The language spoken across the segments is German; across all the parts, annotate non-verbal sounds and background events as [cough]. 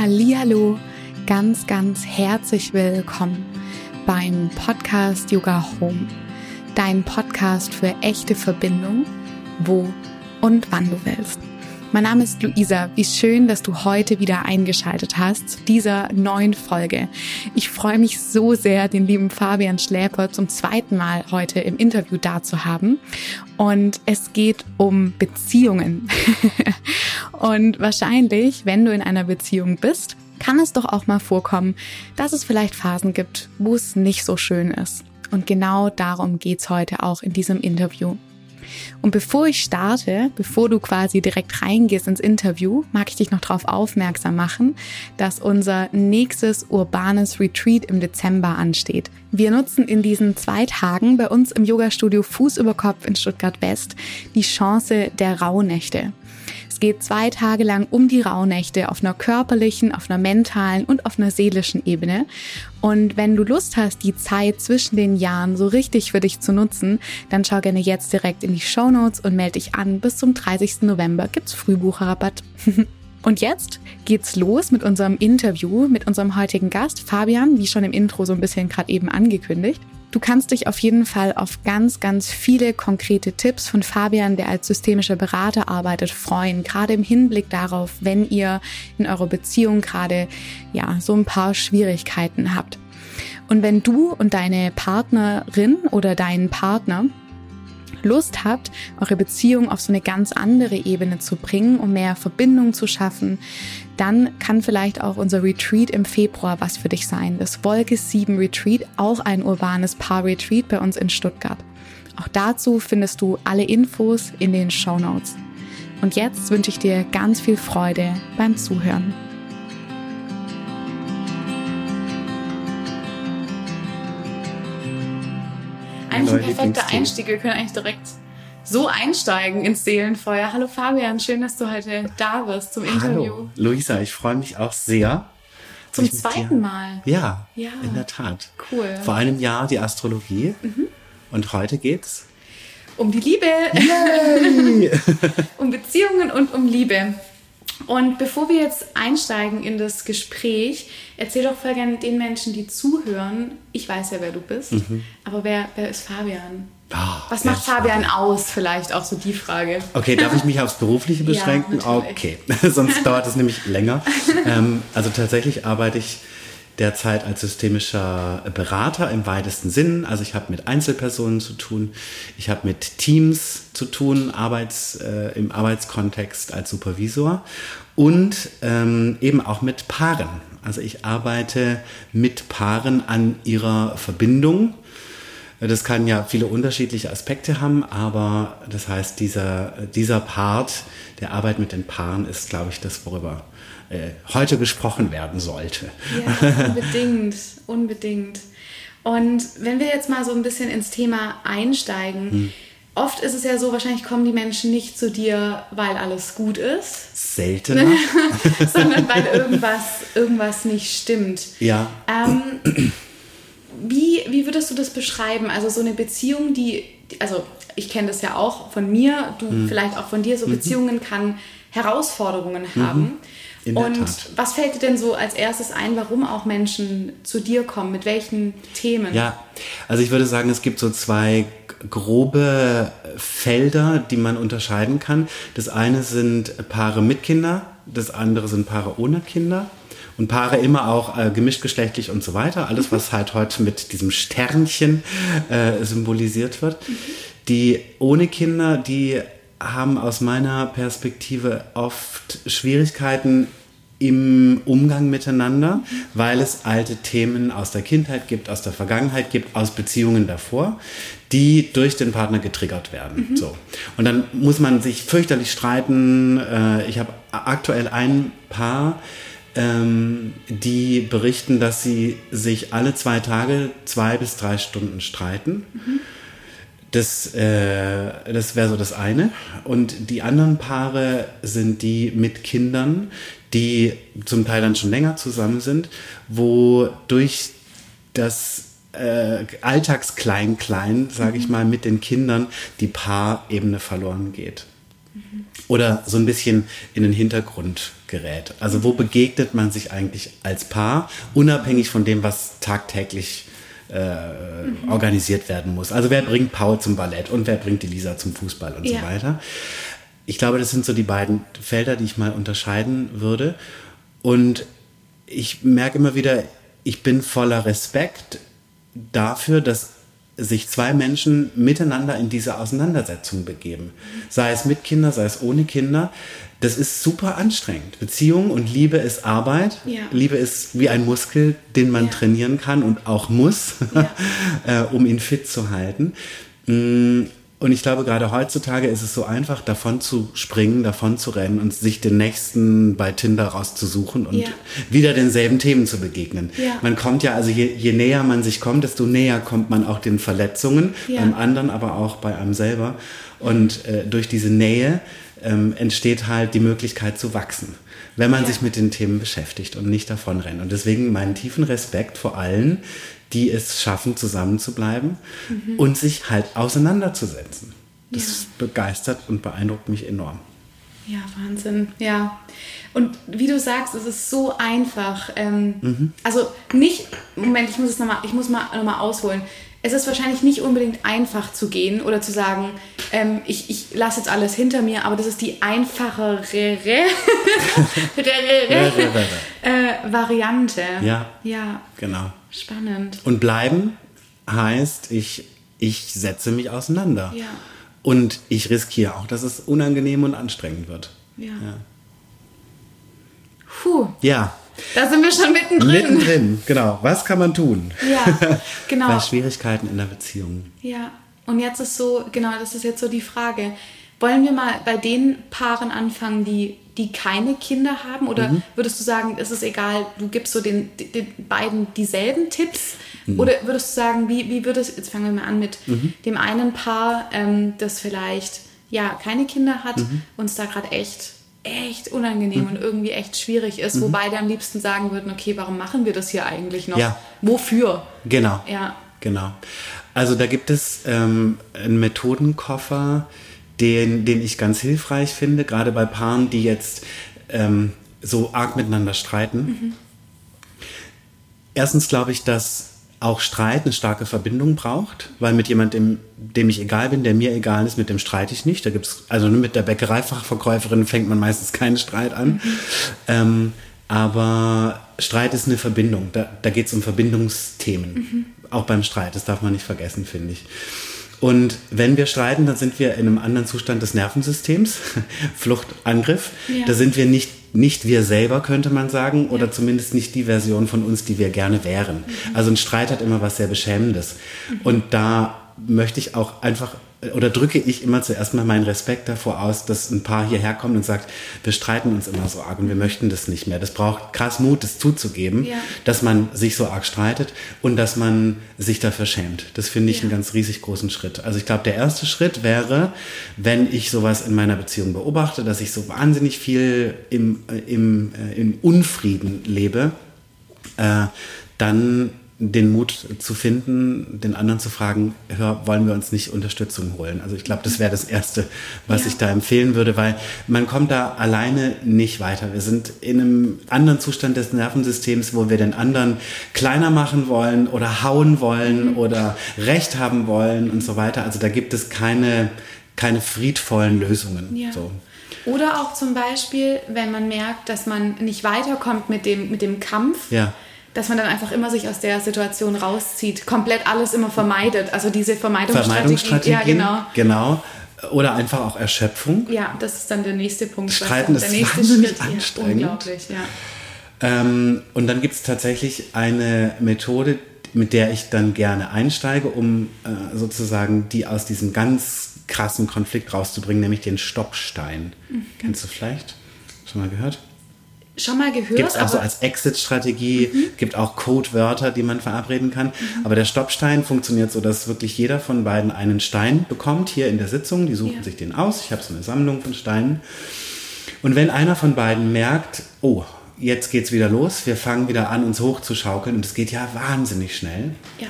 Hallihallo, ganz, ganz herzlich willkommen beim Podcast Yoga Home. Dein Podcast für echte Verbindung, wo und wann du willst. Mein Name ist Luisa. Wie schön, dass du heute wieder eingeschaltet hast zu dieser neuen Folge. Ich freue mich so sehr, den lieben Fabian Schläper zum zweiten Mal heute im Interview da zu haben. Und es geht um Beziehungen. [laughs] Und wahrscheinlich, wenn du in einer Beziehung bist, kann es doch auch mal vorkommen, dass es vielleicht Phasen gibt, wo es nicht so schön ist. Und genau darum geht's heute auch in diesem Interview. Und bevor ich starte, bevor du quasi direkt reingehst ins Interview, mag ich dich noch darauf aufmerksam machen, dass unser nächstes urbanes Retreat im Dezember ansteht. Wir nutzen in diesen zwei Tagen bei uns im Yoga-Studio Fuß über Kopf in Stuttgart West die Chance der Rauhnächte geht zwei Tage lang um die Rauhnächte auf einer körperlichen, auf einer mentalen und auf einer seelischen Ebene. Und wenn du Lust hast, die Zeit zwischen den Jahren so richtig für dich zu nutzen, dann schau gerne jetzt direkt in die Show Notes und melde dich an. Bis zum 30. November gibt's Frühbucherrabatt. [laughs] Und jetzt geht's los mit unserem Interview mit unserem heutigen Gast, Fabian, wie schon im Intro so ein bisschen gerade eben angekündigt. Du kannst dich auf jeden Fall auf ganz, ganz viele konkrete Tipps von Fabian, der als systemischer Berater arbeitet, freuen. Gerade im Hinblick darauf, wenn ihr in eurer Beziehung gerade, ja, so ein paar Schwierigkeiten habt. Und wenn du und deine Partnerin oder deinen Partner Lust habt, eure Beziehung auf so eine ganz andere Ebene zu bringen, um mehr Verbindung zu schaffen, dann kann vielleicht auch unser Retreat im Februar was für dich sein. Das Wolke 7 Retreat, auch ein urbanes Paar-Retreat bei uns in Stuttgart. Auch dazu findest du alle Infos in den Show Notes. Und jetzt wünsche ich dir ganz viel Freude beim Zuhören. Eigentlich ein perfekter Einstieg. Wir können eigentlich direkt so einsteigen ins Seelenfeuer. Hallo Fabian, schön, dass du heute da bist zum Interview. Hallo Luisa, ich freue mich auch sehr. Zum zweiten Mal. Ja, ja, in der Tat. Cool. Vor einem Jahr die Astrologie mhm. und heute geht's um die Liebe, [laughs] um Beziehungen und um Liebe. Und bevor wir jetzt einsteigen in das Gespräch, erzähl doch voll gerne den Menschen, die zuhören. Ich weiß ja, wer du bist, mhm. aber wer, wer ist Fabian? Oh, Was macht Fabian aus? Vielleicht auch so die Frage. Okay, darf ich mich aufs Berufliche [laughs] beschränken? Ja, okay, [laughs] sonst dauert es nämlich länger. ähm, also tatsächlich arbeite ich derzeit als systemischer Berater im weitesten Sinn. Also ich habe mit Einzelpersonen zu tun, ich habe mit Teams zu tun, Arbeits, äh, im Arbeitskontext als Supervisor und ähm, eben auch mit Paaren. Also ich arbeite mit Paaren an ihrer Verbindung. Das kann ja viele unterschiedliche Aspekte haben, aber das heißt, dieser, dieser Part der Arbeit mit den Paaren ist, glaube ich, das, worüber äh, heute gesprochen werden sollte. Ja, [laughs] unbedingt, unbedingt. Und wenn wir jetzt mal so ein bisschen ins Thema einsteigen, hm. oft ist es ja so, wahrscheinlich kommen die Menschen nicht zu dir, weil alles gut ist. Seltener. [laughs] sondern weil irgendwas, irgendwas nicht stimmt. Ja. Ähm, wie, wie würdest du das beschreiben? Also so eine Beziehung, die, also ich kenne das ja auch von mir, du hm. vielleicht auch von dir, so mhm. Beziehungen kann Herausforderungen mhm. In und was fällt dir denn so als erstes ein, warum auch Menschen zu dir kommen? Mit welchen Themen? Ja, also ich würde sagen, es gibt so zwei grobe Felder, die man unterscheiden kann. Das eine sind Paare mit Kinder, das andere sind Paare ohne Kinder. Und Paare immer auch äh, gemischtgeschlechtlich und so weiter. Alles, was [laughs] halt heute mit diesem Sternchen äh, symbolisiert wird. Die ohne Kinder, die haben aus meiner Perspektive oft Schwierigkeiten im Umgang miteinander, weil es alte Themen aus der Kindheit gibt, aus der Vergangenheit gibt, aus Beziehungen davor, die durch den Partner getriggert werden. Mhm. So. Und dann muss man sich fürchterlich streiten. Äh, ich habe aktuell ein Paar, ähm, die berichten, dass sie sich alle zwei Tage zwei bis drei Stunden streiten. Mhm das, äh, das wäre so das eine. Und die anderen Paare sind die mit Kindern, die zum Teil dann schon länger zusammen sind, wo durch das äh, Alltagsklein-Klein, sage ich mhm. mal, mit den Kindern die Paarebene verloren geht. oder so ein bisschen in den Hintergrund gerät. Also wo begegnet man sich eigentlich als Paar, unabhängig von dem, was tagtäglich äh, mhm. organisiert werden muss. Also wer bringt Paul zum Ballett und wer bringt die Lisa zum Fußball und ja. so weiter. Ich glaube, das sind so die beiden Felder, die ich mal unterscheiden würde. Und ich merke immer wieder, ich bin voller Respekt dafür, dass sich zwei Menschen miteinander in diese Auseinandersetzung begeben. Sei es mit Kindern, sei es ohne Kinder. Das ist super anstrengend. Beziehung und Liebe ist Arbeit. Ja. Liebe ist wie ein Muskel, den man ja. trainieren kann und auch muss, ja. [laughs] Äh, um ihn fit zu halten. Und ich glaube, gerade heutzutage ist es so einfach, davon zu springen, davon zu rennen und sich den nächsten bei Tinder rauszusuchen und ja. wieder denselben Themen zu begegnen. Ja. Man kommt ja, also je, je, näher man sich kommt, desto näher kommt man auch den Verletzungen, ja. beim anderen, aber auch bei einem selber. Und äh, durch diese Nähe ähm, entsteht halt die Möglichkeit zu wachsen, wenn man sich mit den Themen beschäftigt und nicht davon rennt. Und deswegen meinen tiefen Respekt vor allen, die es schaffen, zusammenzubleiben mhm. und sich halt auseinanderzusetzen. Das ja. begeistert und beeindruckt mich enorm. Ja, Wahnsinn. Ja. Und wie du sagst, es ist so einfach. Ähm, mhm. Also nicht, Moment, ich muss es nochmal, ich muss mal nochmal ausholen. Es ist wahrscheinlich nicht unbedingt einfach zu gehen oder zu sagen, ähm, ich, ich lasse jetzt alles hinter mir, aber das ist die einfachere [laughs] äh, Variante. Ja. Ja. Genau. Spannend. Und bleiben heißt, ich, ich setze mich auseinander. Ja. Und ich riskiere auch, dass es unangenehm und anstrengend wird. Ja. ja. Puh. Ja. Da sind wir schon mittendrin. Mittendrin, genau. Was kann man tun? Ja, genau. Bei Schwierigkeiten in der Beziehung. Ja. Und jetzt ist so, genau, das ist jetzt so die Frage. Wollen wir mal bei den Paaren anfangen, die, die keine Kinder haben? Oder mhm. würdest du sagen, es ist egal, du gibst so den, den beiden dieselben Tipps? Mhm. Oder würdest du sagen, wie, wie würdest, jetzt fangen wir mal an mit mhm. dem einen Paar, ähm, das vielleicht ja keine Kinder hat mhm. und es da gerade echt echt unangenehm mhm. und irgendwie echt schwierig ist, mhm. wo beide am liebsten sagen würden, okay, warum machen wir das hier eigentlich noch? Ja. Wofür? Genau. Ja. Genau. Also da gibt es ähm, einen Methodenkoffer, den, den ich ganz hilfreich finde, gerade bei Paaren, die jetzt ähm, so arg miteinander streiten. Mhm. Erstens glaube ich, dass auch Streit eine starke Verbindung braucht, weil mit jemandem, dem ich egal bin, der mir egal ist, mit dem streite ich nicht. Da gibt's also mit der Bäckereifachverkäuferin fängt man meistens keinen Streit an. Mhm. Ähm, aber Streit ist eine Verbindung. Da, da geht es um Verbindungsthemen. Mhm. Auch beim Streit. Das darf man nicht vergessen, finde ich. Und wenn wir streiten, dann sind wir in einem anderen Zustand des Nervensystems, [laughs] Flucht, Angriff. Ja. Da sind wir nicht, nicht wir selber, könnte man sagen, oder ja. zumindest nicht die Version von uns, die wir gerne wären. Mhm. Also ein Streit hat immer was sehr Beschämendes. Mhm. Und da möchte ich auch einfach oder drücke ich immer zuerst mal meinen Respekt davor aus, dass ein Paar hierher kommt und sagt, wir streiten uns immer so arg und wir möchten das nicht mehr. Das braucht krass Mut, das zuzugeben, ja. dass man sich so arg streitet und dass man sich dafür schämt. Das finde ich ja. einen ganz riesig großen Schritt. Also ich glaube, der erste Schritt wäre, wenn ich sowas in meiner Beziehung beobachte, dass ich so wahnsinnig viel im, äh, im, äh, im Unfrieden lebe, äh, dann den Mut zu finden, den anderen zu fragen, hör, wollen wir uns nicht Unterstützung holen? Also ich glaube, das wäre das Erste, was ja. ich da empfehlen würde, weil man kommt da alleine nicht weiter. Wir sind in einem anderen Zustand des Nervensystems, wo wir den anderen kleiner machen wollen oder hauen wollen mhm. oder Recht haben wollen und so weiter. Also da gibt es keine, keine friedvollen Lösungen. Ja. So. Oder auch zum Beispiel, wenn man merkt, dass man nicht weiterkommt mit dem, mit dem Kampf. Ja dass man dann einfach immer sich aus der Situation rauszieht, komplett alles immer vermeidet. Also diese Vermeidungsstrategie. Vermeidungsstrategien, ja, genau. genau. Oder einfach auch Erschöpfung. Ja, das ist dann der nächste Punkt. Streiten ist wahnsinnig Schritt. anstrengend. Ja, unglaublich, ja. Ähm, und dann gibt es tatsächlich eine Methode, mit der ich dann gerne einsteige, um äh, sozusagen die aus diesem ganz krassen Konflikt rauszubringen, nämlich den Stoppstein. Mhm. Kennst du vielleicht? Schon mal gehört? Schon mal gehört. Gibt es auch so als Exit-Strategie, mhm. gibt auch Codewörter, die man verabreden kann. Mhm. Aber der Stoppstein funktioniert so, dass wirklich jeder von beiden einen Stein bekommt hier in der Sitzung. Die suchen ja. sich den aus. Ich habe so eine Sammlung von Steinen. Und wenn einer von beiden merkt, oh, jetzt geht's wieder los, wir fangen wieder an, uns hochzuschaukeln und es geht ja wahnsinnig schnell. Ja.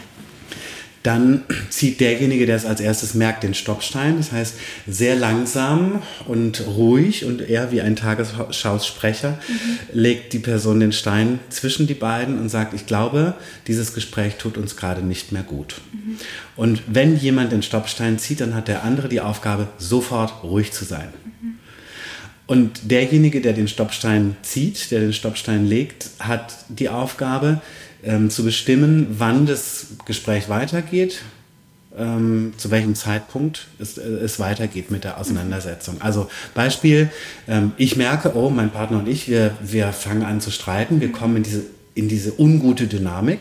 Dann zieht derjenige, der es als erstes merkt, den Stoppstein. Das heißt, sehr langsam und ruhig und eher wie ein Tagesschausprecher mhm. legt die Person den Stein zwischen die beiden und sagt, ich glaube, dieses Gespräch tut uns gerade nicht mehr gut. Mhm. Und wenn jemand den Stoppstein zieht, dann hat der andere die Aufgabe, sofort ruhig zu sein. Mhm. Und derjenige, der den Stoppstein zieht, der den Stoppstein legt, hat die Aufgabe, ähm, zu bestimmen, wann das Gespräch weitergeht, ähm, zu welchem Zeitpunkt es, äh, es, weitergeht mit der Auseinandersetzung. Also Beispiel, ähm, ich merke, oh, mein Partner und ich, wir, wir fangen an zu streiten, wir kommen in diese in diese ungute Dynamik.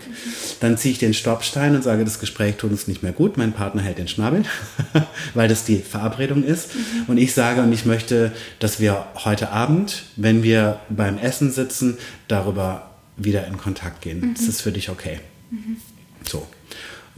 Dann ziehe ich den Stoppstein und sage, das Gespräch tut uns nicht mehr gut. Mein Partner hält den Schnabel, [laughs] weil das die Verabredung ist. Mhm. Und ich sage, und ich möchte, dass wir heute Abend, wenn wir beim Essen sitzen, darüber wieder in Kontakt gehen. Mhm. Ist das für dich okay? Mhm. So.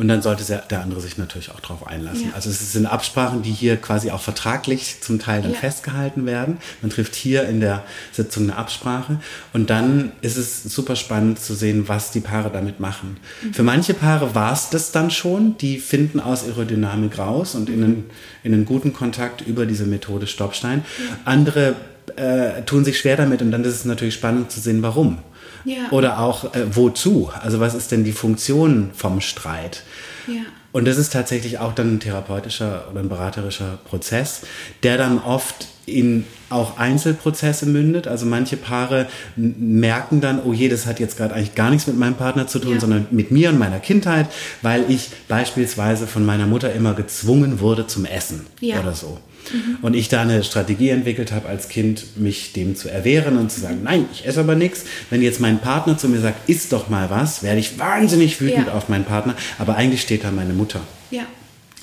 Und dann sollte der andere sich natürlich auch darauf einlassen. Ja. Also es sind Absprachen, die hier quasi auch vertraglich zum Teil dann ja. festgehalten werden. Man trifft hier in der Sitzung eine Absprache. Und dann ist es super spannend zu sehen, was die Paare damit machen. Mhm. Für manche Paare war es das dann schon. Die finden aus ihrer Dynamik raus und in einen, in einen guten Kontakt über diese Methode Stoppstein. Ja. Andere äh, tun sich schwer damit und dann ist es natürlich spannend zu sehen, warum. Ja. Oder auch äh, wozu? Also was ist denn die Funktion vom Streit? Ja. Und das ist tatsächlich auch dann ein therapeutischer oder ein beraterischer Prozess, der dann oft in auch Einzelprozesse mündet. Also manche Paare merken dann, oh je, das hat jetzt gerade eigentlich gar nichts mit meinem Partner zu tun, ja. sondern mit mir und meiner Kindheit, weil ich beispielsweise von meiner Mutter immer gezwungen wurde zum Essen ja. oder so. Mhm. Und ich da eine Strategie entwickelt habe als Kind, mich dem zu erwehren und zu sagen, nein, ich esse aber nichts. Wenn jetzt mein Partner zu mir sagt, isst doch mal was, werde ich wahnsinnig wütend ja. auf meinen Partner. Aber eigentlich steht da meine Mutter. Ja.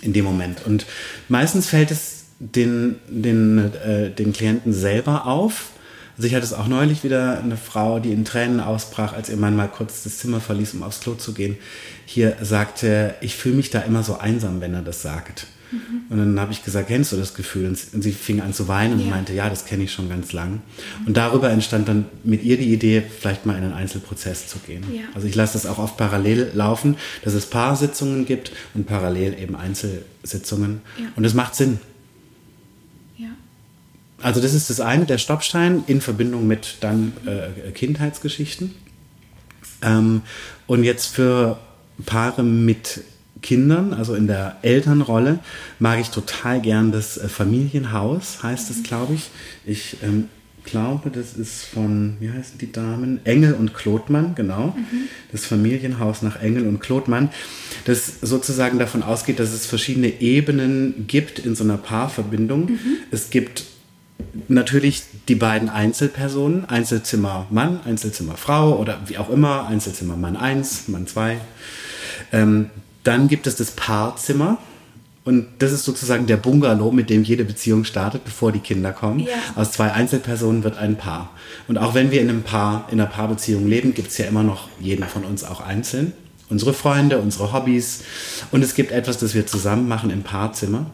In dem Moment. Und meistens fällt es den, den, äh, den Klienten selber auf. Also ich hatte es auch neulich wieder eine Frau, die in Tränen ausbrach, als ihr Mann mal kurz das Zimmer verließ, um aufs Klo zu gehen. Hier sagte, ich fühle mich da immer so einsam, wenn er das sagt. Mhm. Und dann habe ich gesagt, kennst du das Gefühl? Und sie fing an zu weinen und ja. meinte, ja, das kenne ich schon ganz lang. Und darüber entstand dann mit ihr die Idee, vielleicht mal in einen Einzelprozess zu gehen. Ja. Also ich lasse das auch oft parallel laufen, dass es Paarsitzungen gibt und parallel eben Einzelsitzungen. Ja. Und es macht Sinn. Also das ist das eine, der Stoppstein in Verbindung mit dann äh, Kindheitsgeschichten. Ähm, und jetzt für Paare mit Kindern, also in der Elternrolle, mag ich total gern das äh, Familienhaus, heißt es, glaube ich. Ich ähm, glaube, das ist von, wie heißen die Damen? Engel und Klotmann, genau. Mhm. Das Familienhaus nach Engel und Klotmann, das sozusagen davon ausgeht, dass es verschiedene Ebenen gibt in so einer Paarverbindung. Mhm. Es gibt natürlich die beiden Einzelpersonen, Einzelzimmer Mann, Einzelzimmer Frau oder wie auch immer, Einzelzimmer Mann 1, Mann 2. Ähm, dann gibt es das Paarzimmer. Und das ist sozusagen der Bungalow, mit dem jede Beziehung startet, bevor die Kinder kommen. Ja. Aus zwei Einzelpersonen wird ein Paar. Und auch wenn wir in einem Paar, in einer Paarbeziehung leben, gibt es ja immer noch jeden von uns auch einzeln. Unsere Freunde, unsere Hobbys. Und es gibt etwas, das wir zusammen machen im Paarzimmer.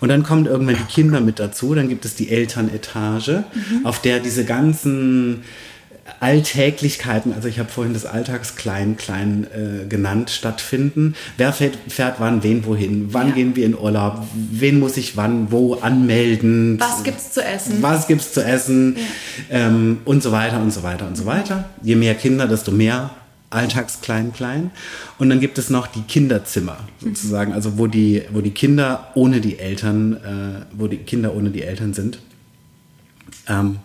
Und dann kommen irgendwann die Kinder mit dazu. Dann gibt es die Elternetage, mhm. auf der diese ganzen Alltäglichkeiten, also ich habe vorhin das Alltagsklein klein äh, genannt, stattfinden. Wer fährt, fährt wann, wen, wohin? Wann ja. gehen wir in Urlaub? Wen muss ich wann, wo anmelden? Was gibt's zu essen? Was gibt's zu essen? Ja. Ähm, und so weiter und so weiter und so weiter. Je mehr Kinder, desto mehr Alltagsklein klein. Und dann gibt es noch die Kinderzimmer sozusagen, also wo die, wo die Kinder ohne die Eltern, äh, wo die Kinder ohne die Eltern sind. Ähm,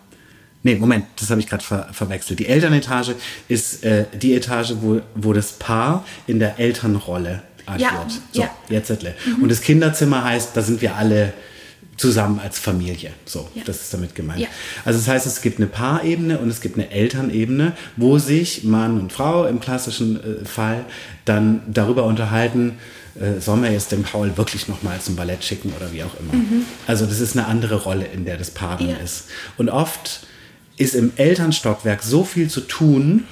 Nee, Moment, das habe ich gerade ver verwechselt. Die Elternetage ist äh, die Etage, wo, wo das Paar in der Elternrolle agiert. Ja, so, ja. jetzt mhm. Und das Kinderzimmer heißt, da sind wir alle zusammen als Familie. So, ja. das ist damit gemeint. Ja. Also das heißt, es gibt eine Paarebene und es gibt eine Elternebene, wo sich Mann und Frau im klassischen äh, Fall dann darüber unterhalten, äh, sollen wir jetzt den Paul wirklich nochmal zum Ballett schicken oder wie auch immer. Mhm. Also das ist eine andere Rolle, in der das Paar dann ja. ist. Und oft ist im Elternstockwerk so viel zu tun,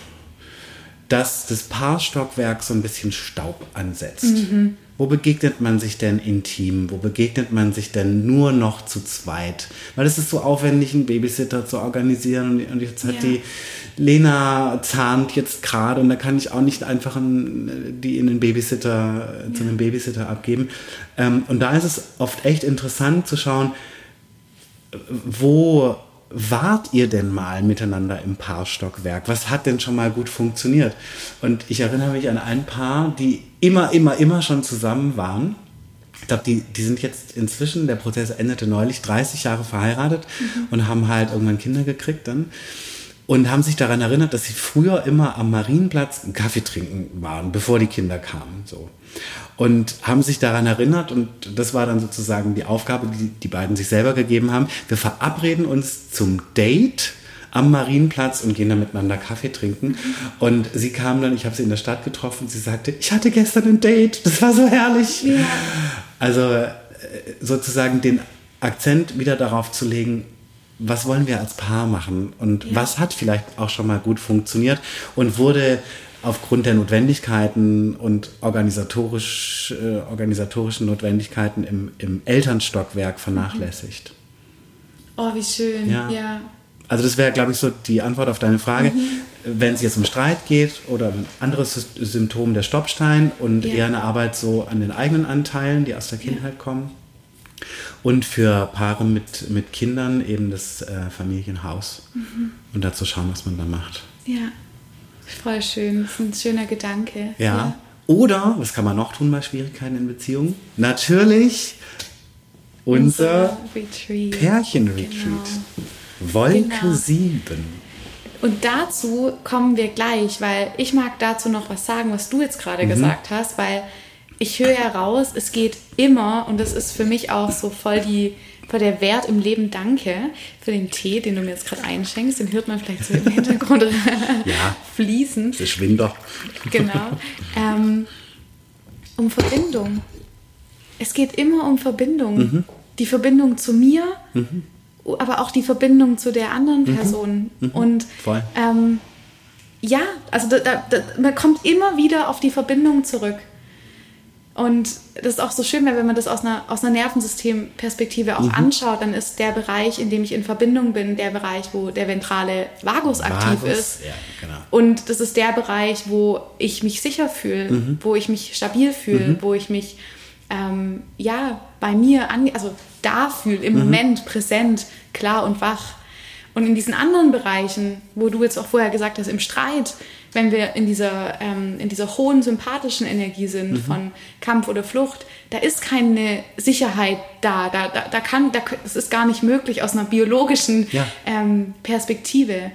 dass das Paarstockwerk so ein bisschen Staub ansetzt. Mhm. Wo begegnet man sich denn intim? Wo begegnet man sich denn nur noch zu zweit? Weil es ist so aufwendig, einen Babysitter zu organisieren. Und jetzt hat ja. die Lena zahnt jetzt gerade und da kann ich auch nicht einfach einen, die in den Babysitter, ja. zu einem Babysitter abgeben. Ähm, und da ist es oft echt interessant zu schauen, wo wart ihr denn mal miteinander im Paarstockwerk? Was hat denn schon mal gut funktioniert? Und ich erinnere mich an ein Paar, die immer, immer, immer schon zusammen waren. Ich glaube, die, die sind jetzt inzwischen, der Prozess endete neulich, 30 Jahre verheiratet mhm. und haben halt irgendwann Kinder gekriegt dann und haben sich daran erinnert, dass sie früher immer am Marienplatz einen Kaffee trinken waren, bevor die Kinder kamen. So. Und haben sich daran erinnert, und das war dann sozusagen die Aufgabe, die die beiden sich selber gegeben haben. Wir verabreden uns zum Date am Marienplatz und gehen dann miteinander Kaffee trinken. Und sie kam dann, ich habe sie in der Stadt getroffen, sie sagte, ich hatte gestern ein Date, das war so herrlich. Ja. Also äh, sozusagen den Akzent wieder darauf zu legen, was wollen wir als Paar machen und ja. was hat vielleicht auch schon mal gut funktioniert und wurde aufgrund der Notwendigkeiten und organisatorisch, äh, organisatorischen Notwendigkeiten im, im Elternstockwerk vernachlässigt. Oh, wie schön, ja. ja. Also das wäre, glaube ich, so die Antwort auf deine Frage. Mhm. Wenn es jetzt um Streit geht oder ein anderes Symptom der Stoppstein und ja. eher eine Arbeit so an den eigenen Anteilen, die aus der Kindheit kommen. Und für Paare mit, mit Kindern eben das äh, Familienhaus. Mhm. Und dazu schauen, was man da macht. Ja, voll schön. Das ist ein schöner Gedanke. Ja. ja. Oder, was kann man noch tun bei Schwierigkeiten in Beziehungen? Natürlich unser, unser Pärchenretreat. Genau. Wolke genau. 7. Und dazu kommen wir gleich, weil ich mag dazu noch was sagen, was du jetzt gerade mhm. gesagt hast, weil ich höre heraus, es geht immer, und das ist für mich auch so voll die voll der Wert im Leben Danke für den Tee, den du mir jetzt gerade einschenkst. Den hört man vielleicht so im Hintergrund [laughs] ja, fließen. Das Schwinder. Genau. Ähm, um Verbindung. Es geht immer um Verbindung. Mhm. Die Verbindung zu mir, mhm. aber auch die Verbindung zu der anderen mhm. Person. Mhm. Und ähm, ja, also da, da, da, man kommt immer wieder auf die Verbindung zurück. Und das ist auch so schön, wenn man das aus einer, aus einer Nervensystemperspektive auch mhm. anschaut, dann ist der Bereich, in dem ich in Verbindung bin, der Bereich, wo der ventrale Vagus, aktiv ist. Ja, genau. Und das ist der Bereich, wo ich mich sicher fühle, mhm. wo ich mich stabil fühle, mhm. wo ich mich ähm, ja bei mir, an, also da fühle, im mhm. Moment präsent, klar und wach. Und in diesen anderen Bereichen, wo du jetzt auch vorher gesagt hast, im Streit, wenn wir in dieser, ähm, in dieser hohen sympathischen Energie sind mhm. von Kampf oder Flucht, da ist keine Sicherheit da. Da, da, da kann, da, das ist gar nicht möglich aus einer biologischen ja. ähm, Perspektive.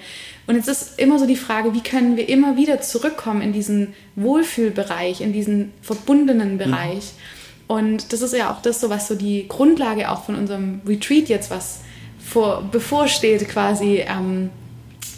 Und jetzt ist immer so die Frage, wie können wir immer wieder zurückkommen in diesen Wohlfühlbereich, in diesen verbundenen mhm. Bereich. Mhm. Und das ist ja auch das, so was so die Grundlage auch von unserem Retreat jetzt, was vor, bevorsteht, quasi ähm,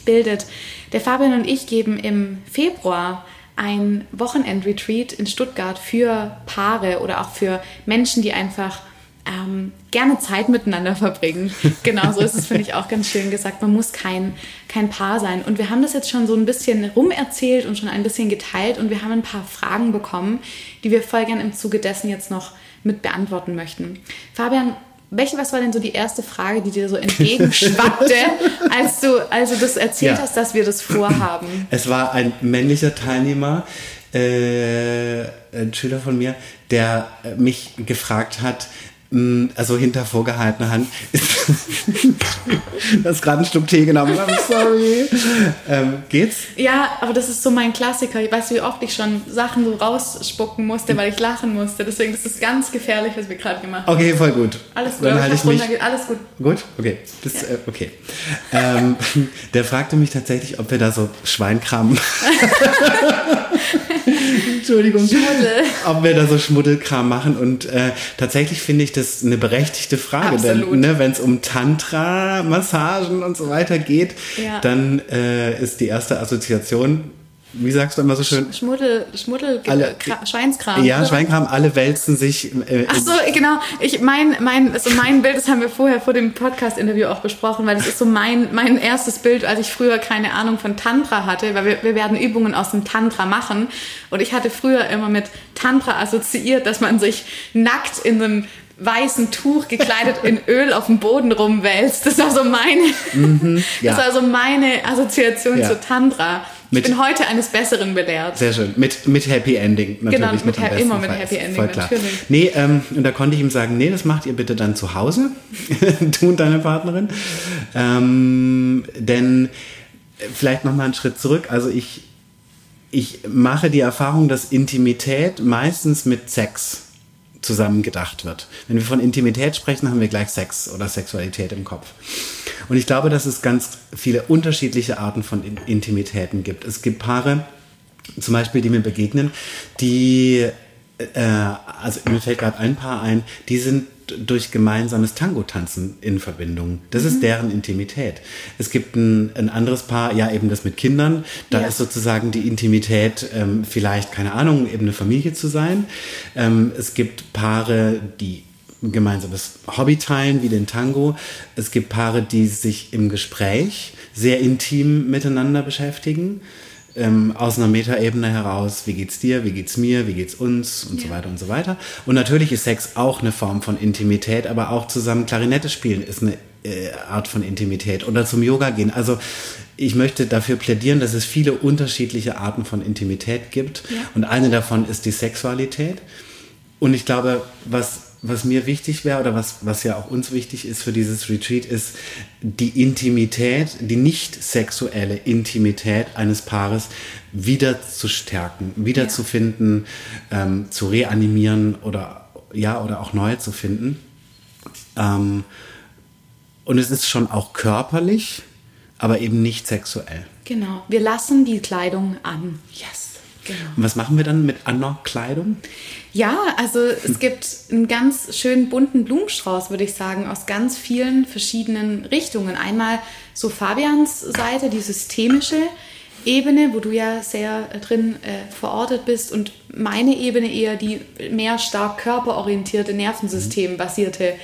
bildet der Fabian und ich geben im Februar ein Wochenendretreat in Stuttgart für Paare oder auch für Menschen, die einfach ähm, gerne Zeit miteinander verbringen. [laughs] genau so ist es, finde ich, auch ganz schön gesagt. Man muss kein, kein Paar sein. Und wir haben das jetzt schon so ein bisschen rumerzählt und schon ein bisschen geteilt und wir haben ein paar Fragen bekommen, die wir voll gern im Zuge dessen jetzt noch mit beantworten möchten. Fabian, welche, was war denn so die erste Frage, die dir so entgegenschwappte, [laughs] als du also das erzählt ja. hast, dass wir das vorhaben? Es war ein männlicher Teilnehmer, äh, ein Schüler von mir, der mich gefragt hat, also hinter vorgehaltener Hand. [laughs] das ist gerade ein Stück Tee genommen. I'm sorry. Ähm, geht's? Ja, aber das ist so mein Klassiker. Ich weiß, wie oft ich schon Sachen so rausspucken musste, weil ich lachen musste. Deswegen ist es ganz gefährlich, was wir gerade gemacht haben. Okay, voll gut. Alles gut. Dann halte ich mich. Alles gut. Gut? Okay. Das, ja. äh, okay. Ähm, [laughs] der fragte mich tatsächlich, ob wir da so Schweinkram. [laughs] Entschuldigung. Schmuddel. [laughs] Ob wir da so Schmuddelkram machen. Und äh, tatsächlich finde ich das eine berechtigte Frage. Absolut. Denn ne, wenn es um Tantra, Massagen und so weiter geht, ja. dann äh, ist die erste Assoziation wie sagst du immer so schön? Schmuddel, Schmuddel, Alle- Kra Schweinskram. Ja, oder? Schweinkram, alle wälzen sich. Äh, Ach so, genau. Ich, mein, mein, also mein Bild, das haben wir vorher vor dem Podcast-Interview auch besprochen, weil das ist so mein, mein erstes Bild, als ich früher keine Ahnung von Tantra hatte, weil wir, wir werden Übungen aus dem Tantra machen. Und ich hatte früher immer mit Tantra assoziiert, dass man sich nackt in einem weißen Tuch gekleidet in [laughs] Öl auf dem Boden rumwälzt. Das war so meine, ja. das war so meine Assoziation Ja. zu Tantra. Ich Mit- bin heute eines Besseren belehrt. Sehr schön. Mit, mit Happy Ending natürlich. Genau, mit ha- besten immer mit Fall. Happy Ending, voll klar. natürlich. Nee, ähm, und da konnte ich ihm sagen, nee, das macht ihr bitte dann zu Hause, [laughs] du und deine Partnerin. Ähm, denn äh, vielleicht nochmal einen Schritt zurück. Also ich, ich mache die Erfahrung, dass Intimität meistens mit Sex zusammen gedacht wird. Wenn wir von Intimität sprechen, haben wir gleich Sex oder Sexualität im Kopf. Und ich glaube, dass es ganz viele unterschiedliche Arten von In- Intimitäten gibt. Es gibt Paare, zum Beispiel, die mir begegnen, die, äh, also mir fällt gerade ein Paar ein, die sind durch gemeinsames Tango-Tanzen in Verbindung. Das ist deren Intimität. Es gibt ein, ein anderes Paar, ja eben das mit Kindern. Da Ja. ist sozusagen die Intimität ähm, vielleicht, keine Ahnung, eben eine Familie zu sein. Ähm, es gibt Paare, die ein gemeinsames Hobby teilen, wie den Tango. Es gibt Paare, die sich im Gespräch sehr intim miteinander beschäftigen. Ähm, aus einer Metaebene heraus, wie geht's dir, wie geht's mir, wie geht's uns und so Ja. weiter und so weiter. Und natürlich ist Sex auch eine Form von Intimität, aber auch zusammen Klarinette spielen ist eine äh, Art von Intimität oder zum Yoga gehen. Also ich möchte dafür plädieren, dass es viele unterschiedliche Arten von Intimität gibt Ja. und eine davon ist die Sexualität. Und ich glaube, was, was mir wichtig wäre oder was, was ja auch uns wichtig ist für dieses Retreat, ist die Intimität, die nicht sexuelle Intimität eines Paares wieder zu stärken, wieder Ja. zu finden, ähm, zu reanimieren oder ja oder auch neu zu finden. Ähm, und es ist schon auch körperlich, aber eben nicht sexuell. Genau. Wir lassen die Kleidung an. Yes. Genau. Und was machen wir dann mit Anna-Kleidung? Ja, also es gibt einen ganz schönen bunten Blumenstrauß, würde ich sagen, aus ganz vielen verschiedenen Richtungen. Einmal so Fabians Seite, die systemische Ebene, wo du ja sehr äh, drin äh, verortet bist und meine Ebene eher die mehr stark körperorientierte, Nervensystem-basierte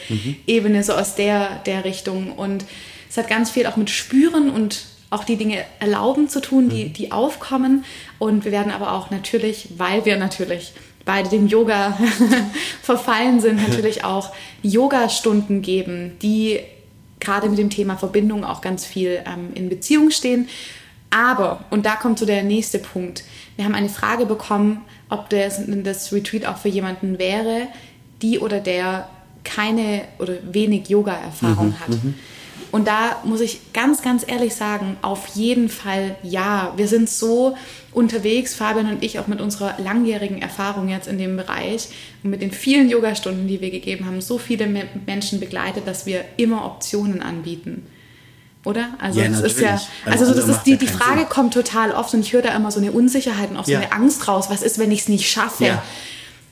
Ebene, so aus der, der Richtung. Und es hat ganz viel auch mit Spüren und auch die Dinge erlauben zu tun, die, die aufkommen. Und wir werden aber auch natürlich, weil wir natürlich beide dem Yoga [laughs] verfallen sind, natürlich [laughs] auch Yoga-Stunden geben, die gerade mit dem Thema Verbindung auch ganz viel ähm, in Beziehung stehen. Aber, und da kommt so der nächste Punkt, wir haben eine Frage bekommen, ob das, das Retreat auch für jemanden wäre, die oder der keine oder wenig Yoga-Erfahrung hat. Und da muss ich ganz, ganz ehrlich sagen, auf jeden Fall ja. Wir sind so unterwegs, Fabian und ich, auch mit unserer langjährigen Erfahrung jetzt in dem Bereich und mit den vielen Yogastunden, die wir gegeben haben, so viele Me Menschen begleitet, dass wir immer Optionen anbieten. Oder? Also Ja, das ist ja, natürlich. Alles also das ist die, die Frage Sinn. kommt total oft und ich höre da immer so eine Unsicherheit und auch so Ja. eine Angst raus. Was ist, wenn ich es nicht schaffe? Ja.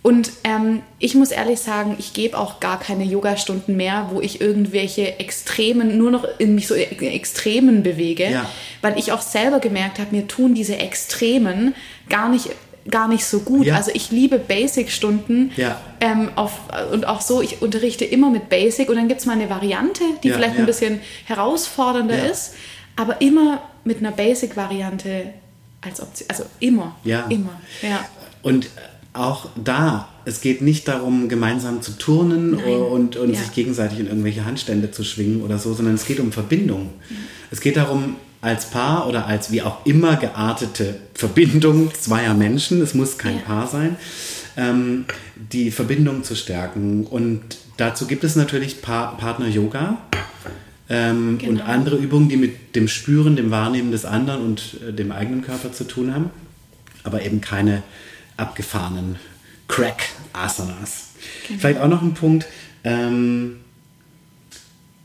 Und ähm, ich muss ehrlich sagen, ich gebe auch gar keine Yogastunden mehr, wo ich irgendwelche Extremen, nur noch in mich so Extremen bewege, Ja. weil ich auch selber gemerkt habe, mir tun diese Extremen gar nicht gar nicht so gut. Ja. Also ich liebe Basic-Stunden Ja. ähm, auf, und auch so, ich unterrichte immer mit Basic und dann gibt es mal eine Variante, die Ja, vielleicht ein bisschen herausfordernder Ja. ist, aber immer mit einer Basic-Variante als Option. Also immer. Ja. Immer. Ja. Und auch da, es geht nicht darum, gemeinsam zu turnen Nein. und, und Ja. sich gegenseitig in irgendwelche Handstände zu schwingen oder so, sondern es geht um Verbindung. Es geht darum, als Paar oder als wie auch immer geartete Verbindung zweier Menschen, es muss kein Ja. Paar sein, ähm, die Verbindung zu stärken. Und dazu gibt es natürlich pa Partner-Yoga. Ähm, Und Genau. andere Übungen, die mit dem Spüren, dem Wahrnehmen des anderen und äh, dem eigenen Körper zu tun haben, aber eben keine abgefahrenen Crack-Asanas. Genau. Vielleicht auch noch ein Punkt, ähm,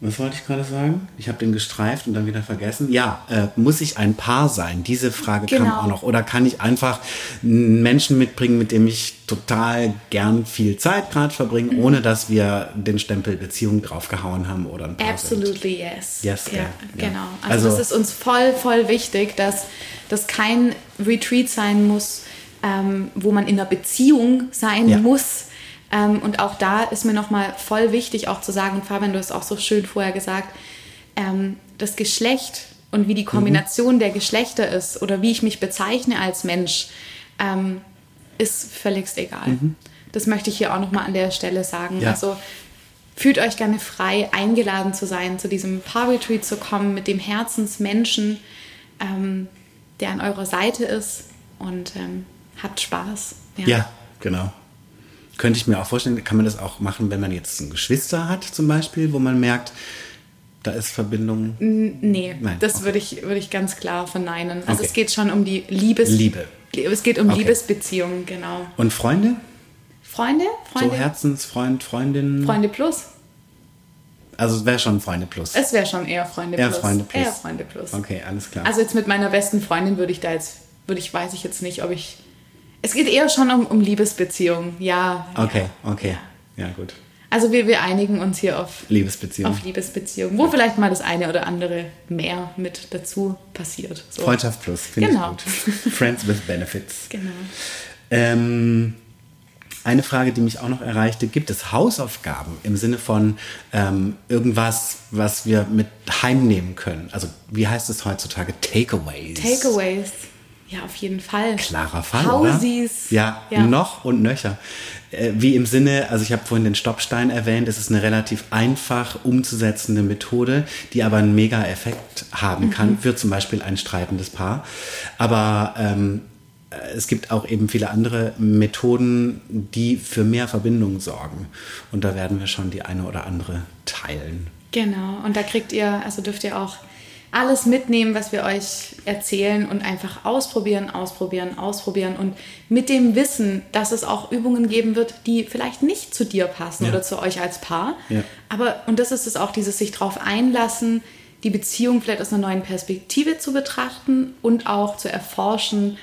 was wollte ich gerade sagen? Ich habe den gestreift und dann wieder vergessen. Ja, äh, muss ich ein Paar sein? Diese Frage kam Genau. auch noch. Oder kann ich einfach einen Menschen mitbringen, mit dem ich total gern viel Zeit gerade verbringe, Mhm. ohne dass wir den Stempel Beziehung draufgehauen haben oder ein Paar sind? Absolutely yes. Yes, ja, ja. genau. Also, Also- das ist uns voll, voll wichtig, dass das kein Retreat sein muss, ähm, wo man in einer Beziehung sein Ja. muss. Ähm, und auch da ist mir nochmal voll wichtig auch zu sagen, und Fabian, du hast auch so schön vorher gesagt, ähm, das Geschlecht und wie die Kombination der Geschlechter ist oder wie ich mich bezeichne als Mensch, ähm, ist völligst egal. Das möchte ich hier auch nochmal an der Stelle sagen. Ja. Also fühlt euch gerne frei, eingeladen zu sein, zu diesem Paar-Retreat zu kommen mit dem Herzensmenschen, ähm, der an eurer Seite ist und ähm, habt Spaß. Ja, genau. Könnte ich mir auch vorstellen, kann man das auch machen, wenn man jetzt ein Geschwister hat zum Beispiel, wo man merkt, da ist Verbindung. Nee, Nein, das okay. würde ich, würde ich ganz klar verneinen. Also Okay. es geht schon um die Liebes Liebe. Es geht um Okay. Liebesbeziehungen, genau. Und Freunde? Freunde? Freunde? So Herzensfreund, Freundin? Freunde plus? Also es wäre schon Freunde plus. Es wäre schon eher Freunde Eher plus. Freunde plus. Eher Freunde plus. Okay, alles klar. Also jetzt mit meiner besten Freundin würde ich da jetzt, würde ich, weiß ich jetzt nicht, ob ich. Es geht eher schon um, um Liebesbeziehungen, ja. okay, ja. okay. Ja, gut. Also wir, wir einigen uns hier auf, Liebesbeziehung. auf Liebesbeziehungen, wo vielleicht mal das eine oder andere mehr mit dazu passiert. So. Freundschaft plus, finde Genau. ich gut. Friends with Benefits. [laughs] Genau. Ähm, eine Frage, die mich auch noch erreichte, gibt es Hausaufgaben im Sinne von ähm, irgendwas, was wir mit heimnehmen können? Also wie heißt es heutzutage? Takeaways. Takeaways. Ja, auf jeden Fall. Klarer Fall, Hausies. oder? Ja, noch und nöcher. Äh, Wie im Sinne, also ich habe vorhin den Stoppstein erwähnt, es ist eine relativ einfach umzusetzende Methode, die aber einen mega Effekt haben Mhm. kann für zum Beispiel ein streitendes Paar. Aber ähm, äh, es gibt auch eben viele andere Methoden, die für mehr Verbindung sorgen. Und da werden wir schon die eine oder andere teilen. Genau. Und da kriegt ihr, also dürft ihr auch alles mitnehmen, was wir euch erzählen und einfach ausprobieren, ausprobieren, ausprobieren. Und mit dem Wissen, dass es auch Übungen geben wird, die vielleicht nicht zu dir passen Ja. oder zu euch als Paar. Ja. Aber, und das ist es auch, dieses sich darauf einlassen, die Beziehung vielleicht aus einer neuen Perspektive zu betrachten und auch zu erforschen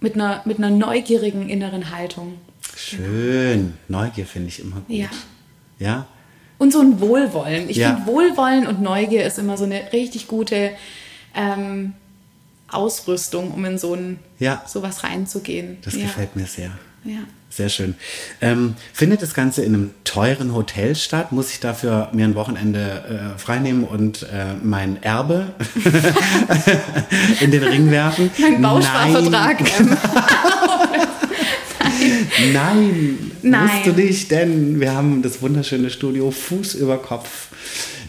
mit einer, mit einer neugierigen inneren Haltung. Schön. Neugier finde ich immer gut. Ja. Ja? Und so ein Wohlwollen. Ich Ja. finde, Wohlwollen und Neugier ist immer so eine richtig gute ähm, Ausrüstung, um in so ein Ja. sowas reinzugehen. Das ja. gefällt mir sehr. Ja. Sehr schön. Ähm, findet das Ganze in einem teuren Hotel statt? Muss ich dafür mir ein Wochenende äh, freinehmen und äh, mein Erbe [laughs] in den Ring werfen? Mein Bausparvertrag. [laughs] Nein, nein, musst du nicht, denn wir haben das wunderschöne Studio Fuß über Kopf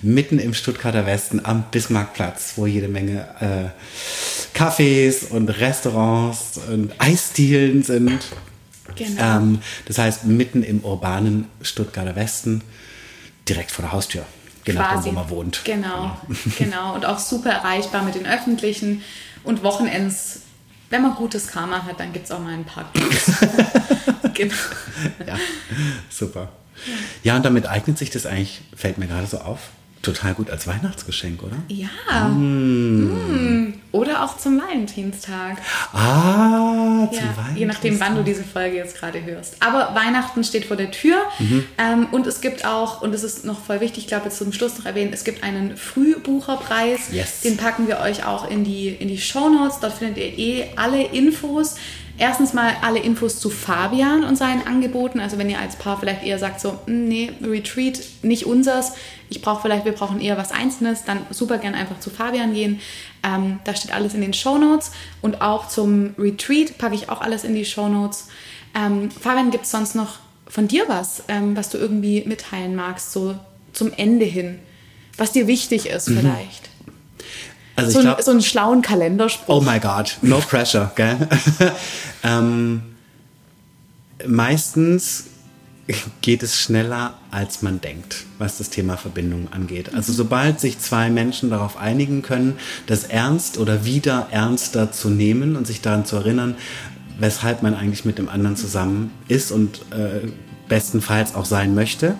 mitten im Stuttgarter Westen am Bismarckplatz, wo jede Menge äh, Cafés und Restaurants und Eisdielen sind. Genau. Ähm, das heißt, mitten im urbanen Stuttgarter Westen, direkt vor der Haustür, je nachdem, wo man wohnt. Genau, [laughs] genau. Und auch super erreichbar mit den Öffentlichen und Wochenends. Wenn man gutes Karma hat, dann gibt es auch mal einen Parkplatz. [laughs] genau. [laughs] Ja, super. Ja, und damit eignet sich das eigentlich, fällt mir gerade so auf, total gut als Weihnachtsgeschenk, oder? Ja. Mm. Oder auch zum Valentinstag. Ah, zum Ja, Weihnachten. je nachdem, wann du diese Folge jetzt gerade hörst. Aber Weihnachten steht vor der Tür Mhm. ähm, und es gibt auch, und das ist noch voll wichtig, ich glaube jetzt zum Schluss noch erwähnen, es gibt einen Frühbucherpreis. Yes. Den packen wir euch auch in die, in die Shownotes. Dort findet ihr eh alle Infos. Erstens mal alle Infos zu Fabian und seinen Angeboten. Also wenn ihr als Paar vielleicht eher sagt so, "Mm, nee, Retreat, nicht unsers. Ich brauche vielleicht, wir brauchen eher was Einzelnes, dann super gern einfach zu Fabian gehen. Ähm, da steht alles in den Shownotes und auch zum Retreat packe ich auch alles in die Shownotes. Ähm, Fabian, gibt es sonst noch von dir was, ähm, was du irgendwie mitteilen magst, so zum Ende hin? Was dir wichtig ist vielleicht? Also So, ich ein, glaube, so einen schlauen Kalenderspruch. oh my God, no pressure, gell? [laughs] ähm, meistens geht es schneller, als man denkt, was das Thema Verbindung angeht. Also sobald sich zwei Menschen darauf einigen können, das ernst oder wieder ernster zu nehmen und sich daran zu erinnern, weshalb man eigentlich mit dem anderen zusammen ist und äh, bestenfalls auch sein möchte,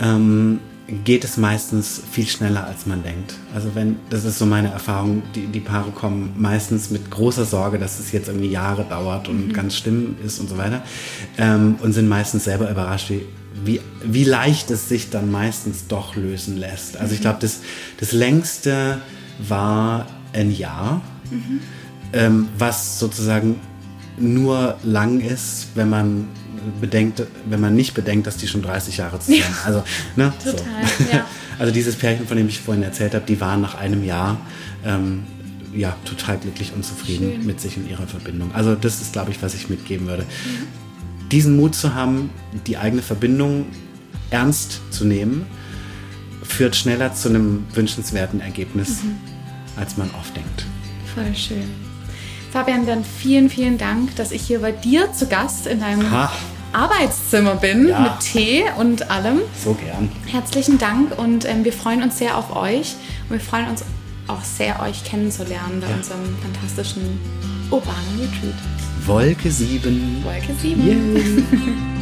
ähm, geht es meistens viel schneller, als man denkt. Also wenn, das ist so meine Erfahrung, die, die Paare kommen meistens mit großer Sorge, dass es jetzt irgendwie Jahre dauert und ganz schlimm ist und so weiter ähm, und sind meistens selber überrascht, wie, wie, wie leicht es sich dann meistens doch lösen lässt. Also ich glaube, das, das längste war ein Jahr. ähm, was sozusagen nur lang ist, wenn man bedenkt, wenn man nicht bedenkt, dass die schon 30 Jahre zusammen sind. Also, ne, Total, so. ja. [laughs] Also dieses Pärchen, von dem ich vorhin erzählt habe, die waren nach einem Jahr ähm, ja total glücklich und zufrieden Schön. mit sich und ihrer Verbindung. Also das ist, glaube ich, was ich mitgeben würde. Diesen Mut zu haben, die eigene Verbindung ernst zu nehmen, führt schneller zu einem wünschenswerten Ergebnis, Mhm. als man oft denkt. Voll schön. Fabian, dann vielen, vielen Dank, dass ich hier bei dir zu Gast in deinem Ha. Arbeitszimmer bin Ja. mit Tee und allem. So gern. Herzlichen Dank und ähm, wir freuen uns sehr auf euch und wir freuen uns auch sehr, euch kennenzulernen bei Ja. unserem fantastischen urbanen Retreat. Wolke 7. Wolke 7. [laughs]